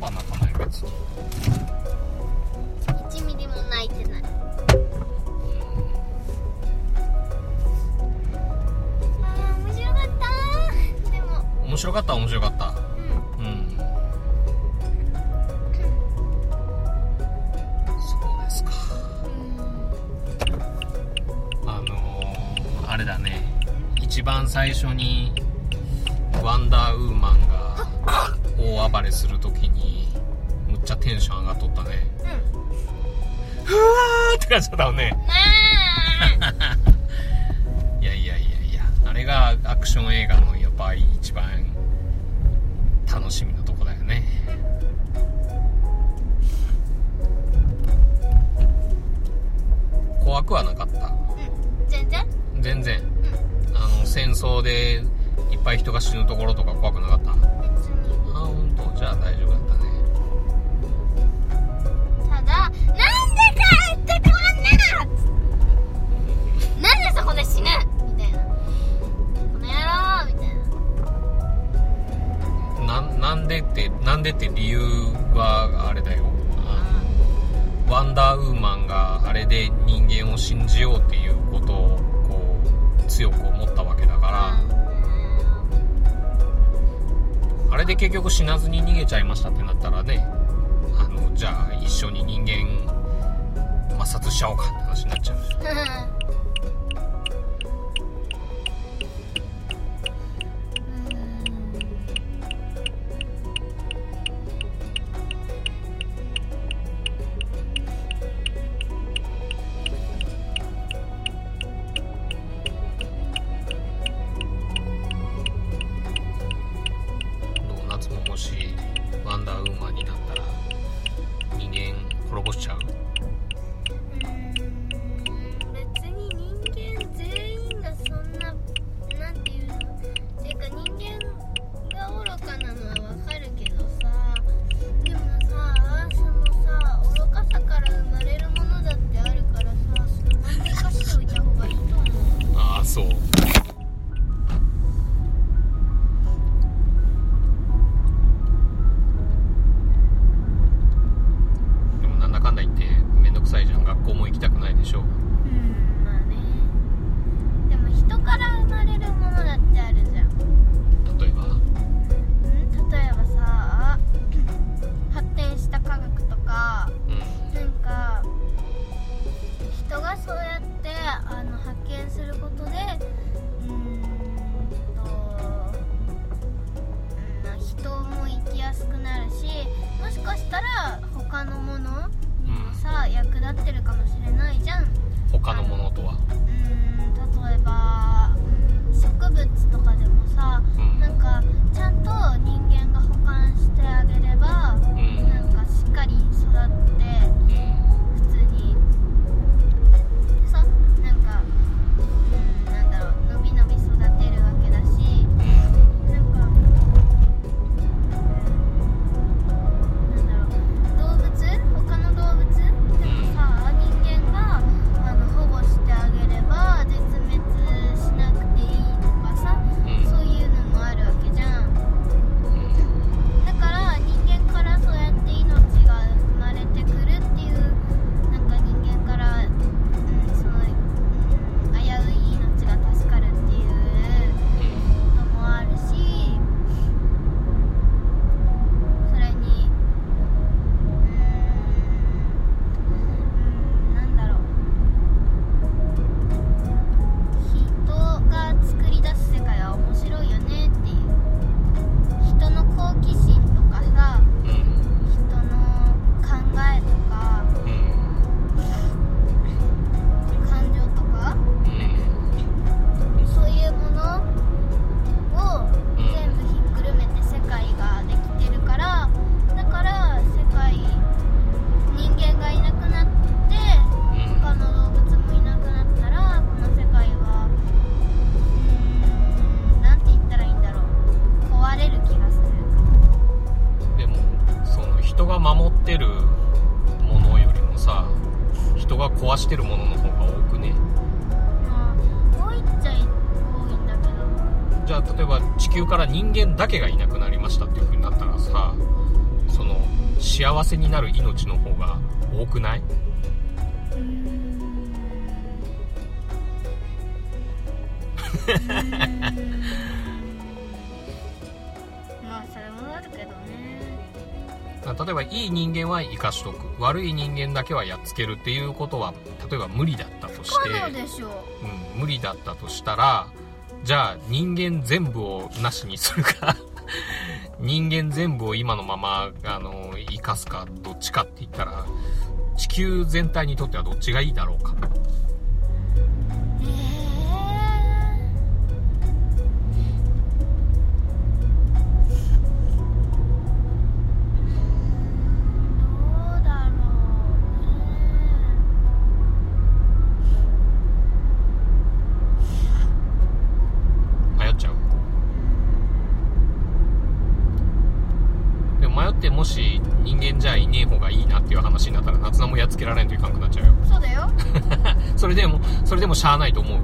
うんパパ泣かない別に1ミリも泣いてないあー面白かった。でも。面白かった面白かったうん。うん。そうですか。あのー、あれだね。一番最初にワンダーウーマンが大暴れするときにちゃテンション上がっとったね。うん。ふわーって感じだったもんね。ね いやいやいやいや。あれがアクション映画のやっぱり一番楽しみなとこだよね。怖くはなかった。えうん。全然？全然。あの戦争でいっぱい人が死ぬところとか怖くなかったんでって理由はあれだよ。あのワンダーウーマンがあれで人間を信じようっていうことをこう強く思ったわけだからあれで結局死なずに逃げちゃいましたってなったらねあのじゃあ一緒に人間抹殺しちゃおうかって話になっちゃう。から人間だけがいなくなりましたっていう風になったらさその幸せになる命の方が多くない？まあそれもあるけどね。例えばいい人間は生かしとく。悪い人間だけはやっつけるっていうことは例えば無理だったとし不てうん、無理だったとしたらじゃあ人間全部をなしにするか。人間全部を今のままあの生かすかどっちかって言ったら地球全体にとってはどっちがいいだろうか。つけられんといかんくなっちゃうよ。ねそうだよ。それでもそれでもしゃあないと思う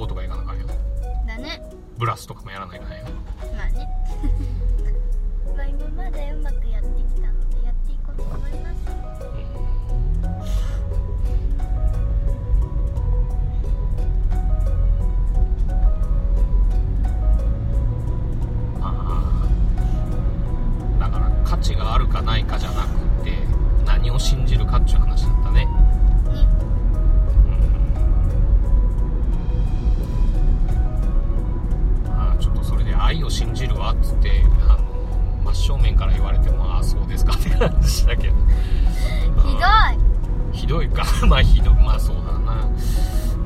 校とか行かなあかんよだね。ブラスとかもやらないかんよまあね。まあ今までうまくやってきたのでやっていこうと思います。だから価値があるかないかじゃなくって何を信じるかっていう話だを信じるわっつってあの真正面から言われてもああそうですかって感じだけど。ひどい。ひどいか。まあひどい。まあそうだな。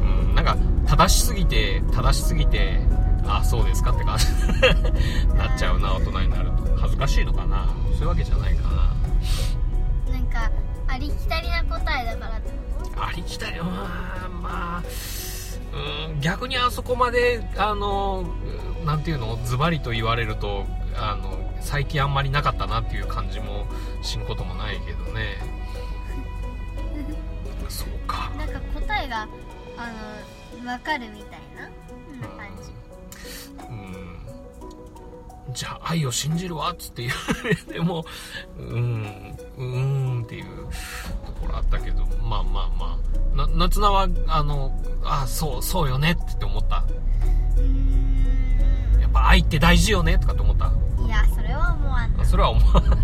うんなんか正しすぎて正しすぎてああそうですかって感じ。なっちゃうな大人になると。恥ずかしいのかな。そういうわけじゃないかな。なんかありきたりな答えだからってこと？ありきたりまあまあうん逆にあそこまであのなんていうのズバリと言われるとあの最近あんまりなかったなっていう感じもしんこともないけどね。そうか。なんか答えがあの分かるみたいな感じ。うん。じゃあ愛を信じるわっつって言われてもうんうーんっていうところあったけどまあまあまあ。な夏菜はあのあそうそうよねって思った。うーやっぱ愛って大事よねとかって思った？んいやそれは思わんな。あそれは思わない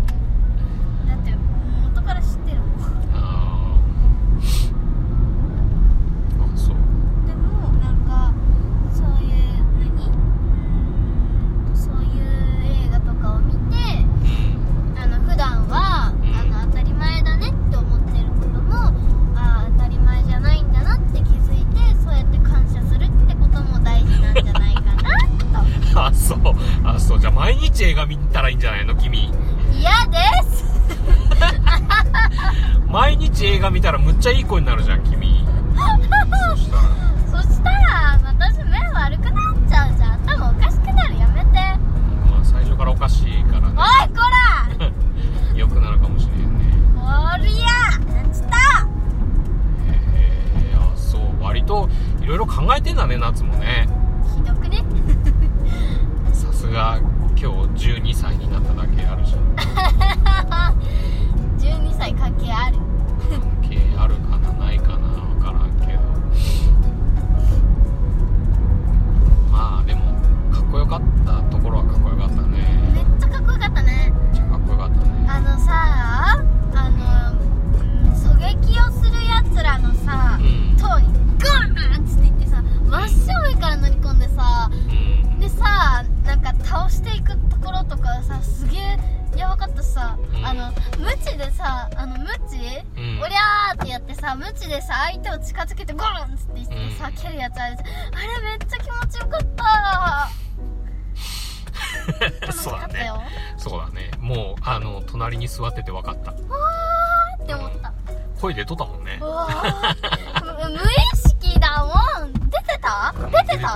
無意識だもん。出てた？出てた？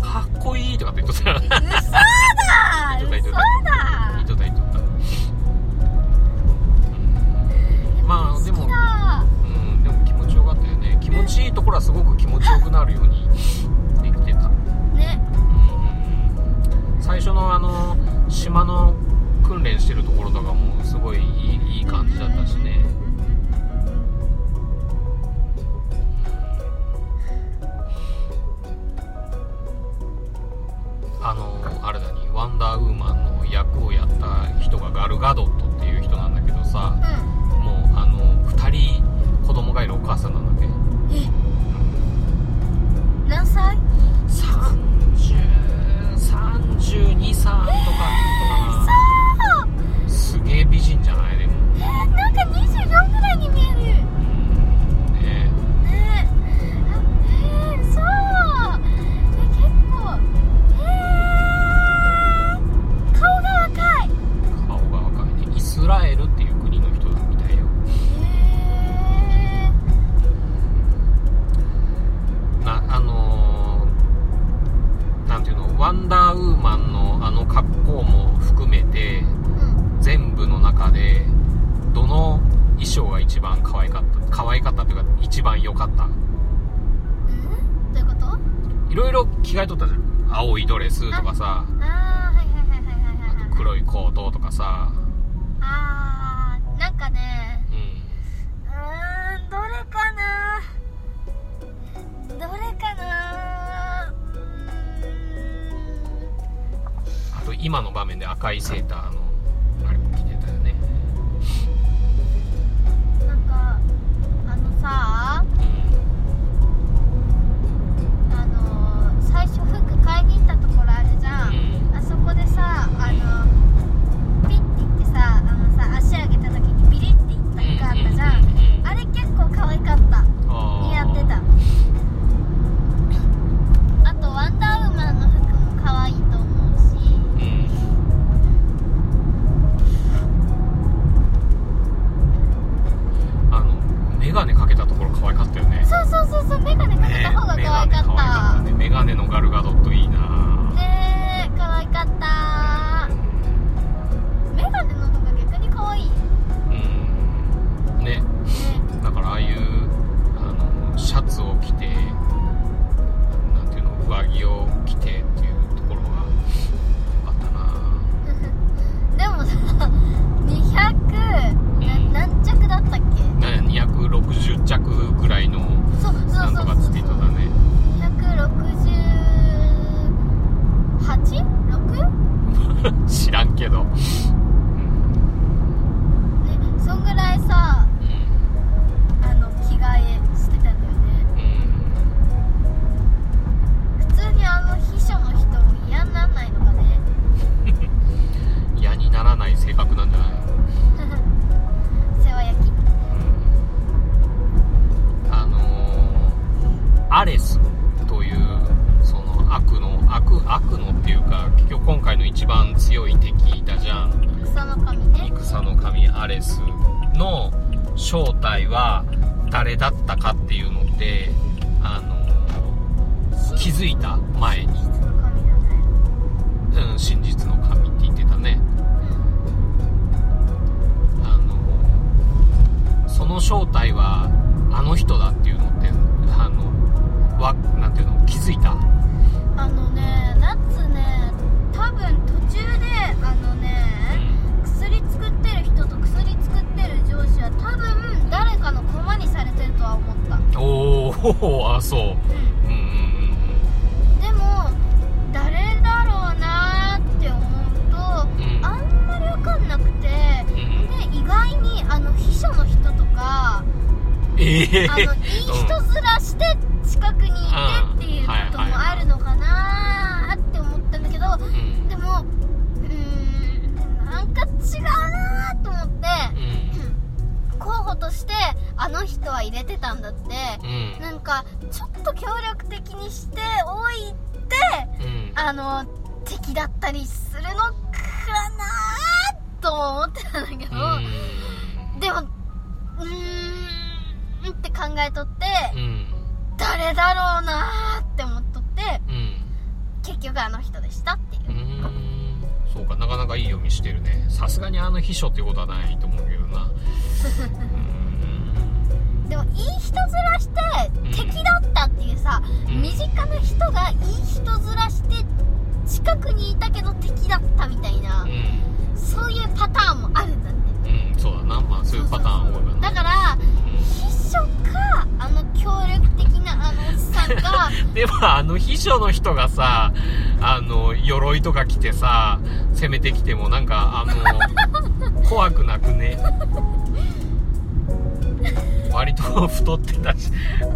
かっこいいとかって言っとった嘘だ嘘だ言っとった言っとった。まあでもうんでも気持ちよかったよね。気持ちいいところはすごく気持ちよくなるようにできてた。ね。最初のあの島の訓練してるところとかもすごいいいいい感じだったしね、あのあれだにワンダーウーマンの役をやった人がガルガドットっていう人なんだけどさ、うん、もうあの2人子供がいるお母さんなんだってえ、何歳 ?3032 歳とか。さあ黒いコートとかさ。あーなんかねうん。うんどれかな？どれかな？あと今の場面で赤いセーターの正体は誰だったかっていうのってあの気づいた前に。うん真実の神って言ってたね。あのその正体はあの人だっていうのってあのわなんていうの気づいたおおあそう、うん、でも誰だろうなって思うと、うん、あんまり分かんなくて、うん、で意外にあの秘書の人とかええー、のかちょっと協力的にしておいてうん。あの敵だったりするのかなとも思ってたんだけど、うん。でもうーんって考えとって、うん。誰だろうなーって思っとってうん。結局あの人でしたっていう。そうかなかなかいい読みしてるね。さすがにあの秘書ってことはないと思うけどな。う でもいい人面してうん敵だったっていうさ、うん。身近な人がいい人面して近くにいたけど敵だったみたいな、ーん。そういうパターンもあるんだって。うん、うん、そうだな。まあそういうパターン多いわ。なだから秘書かあの協力的なあのおっさんが でもあの秘書の人がさあの鎧とか着てさ攻めてきてもなんかあの怖くなくね？割と 太ってたし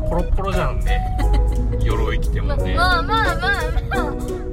コロッコロじゃんね。鎧着てもね。まあまあまあまあまあ